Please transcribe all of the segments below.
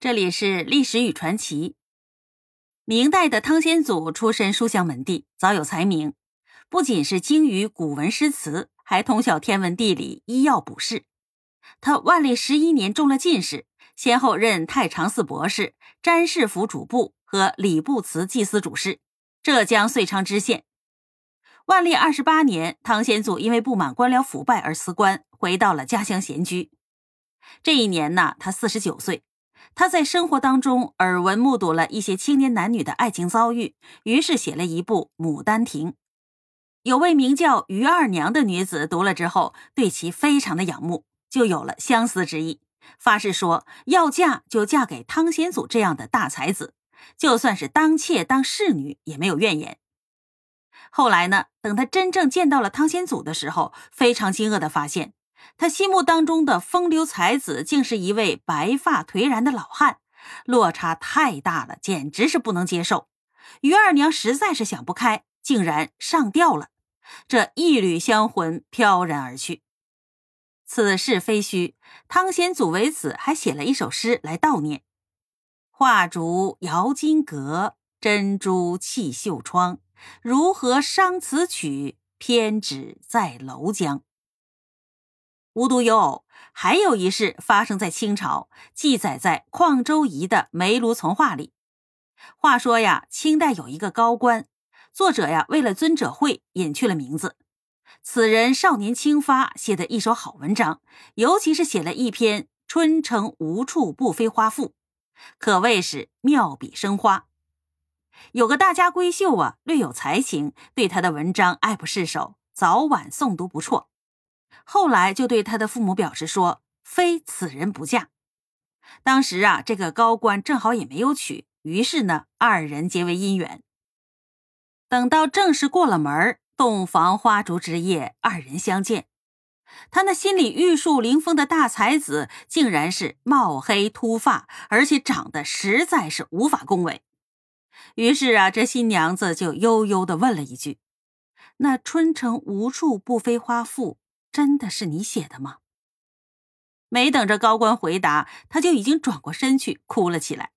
这里是历史与传奇。明代的汤显祖出身书香门第，早有才名，不仅是精于古文诗词，还通晓天文地理、医药卜筮。他万历十一年中了进士，先后任太常寺博士、詹事府主簿和礼部祠祭司主事，浙江遂昌知县。万历二十八年，汤显祖因为不满官僚腐败而辞官，回到了家乡闲居。这一年呢，他四十九岁。他在生活当中耳闻目睹了一些青年男女的爱情遭遇，于是写了一部《牡丹亭》。有位名叫于二娘的女子读了之后，对其非常的仰慕，就有了相思之意，发誓说要嫁就嫁给汤显祖这样的大才子，就算是当妾当侍女也没有怨言。后来呢，等他真正见到了汤显祖的时候，非常惊愕的发现。他心目当中的风流才子，竟是一位白发颓然的老汉，落差太大了，简直是不能接受。于二娘实在是想不开，竟然上吊了。这一缕香魂飘然而去。此事非虚，汤显祖为此还写了一首诗来悼念：“画烛摇金阁，珍珠泣绣窗。如何伤此曲？偏只在楼江。”无独有偶，还有一事发生在清朝，记载在况周颐的《梅庐从话》里。话说呀，清代有一个高官，作者呀为了尊者讳，隐去了名字。此人少年轻发，写的一手好文章，尤其是写了一篇《春城无处不飞花赋》，可谓是妙笔生花。有个大家闺秀啊，略有才情，对他的文章爱不释手，早晚诵读不辍。后来就对他的父母表示说：“非此人不嫁。”当时啊，这个高官正好也没有娶，于是呢，二人结为姻缘。等到正式过了门洞房花烛之夜，二人相见，他那心里玉树临风的大才子，竟然是貌黑秃发，而且长得实在是无法恭维。于是啊，这新娘子就悠悠的问了一句：“那春城无处不飞花赋？”真的是你写的吗？没等着高官回答，他就已经转过身去哭了起来。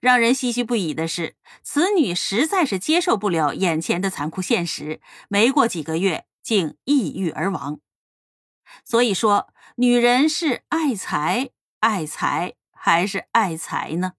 让人唏嘘不已的是，此女实在是接受不了眼前的残酷现实，没过几个月竟抑郁而亡。所以说，女人是爱财爱财还是爱财呢？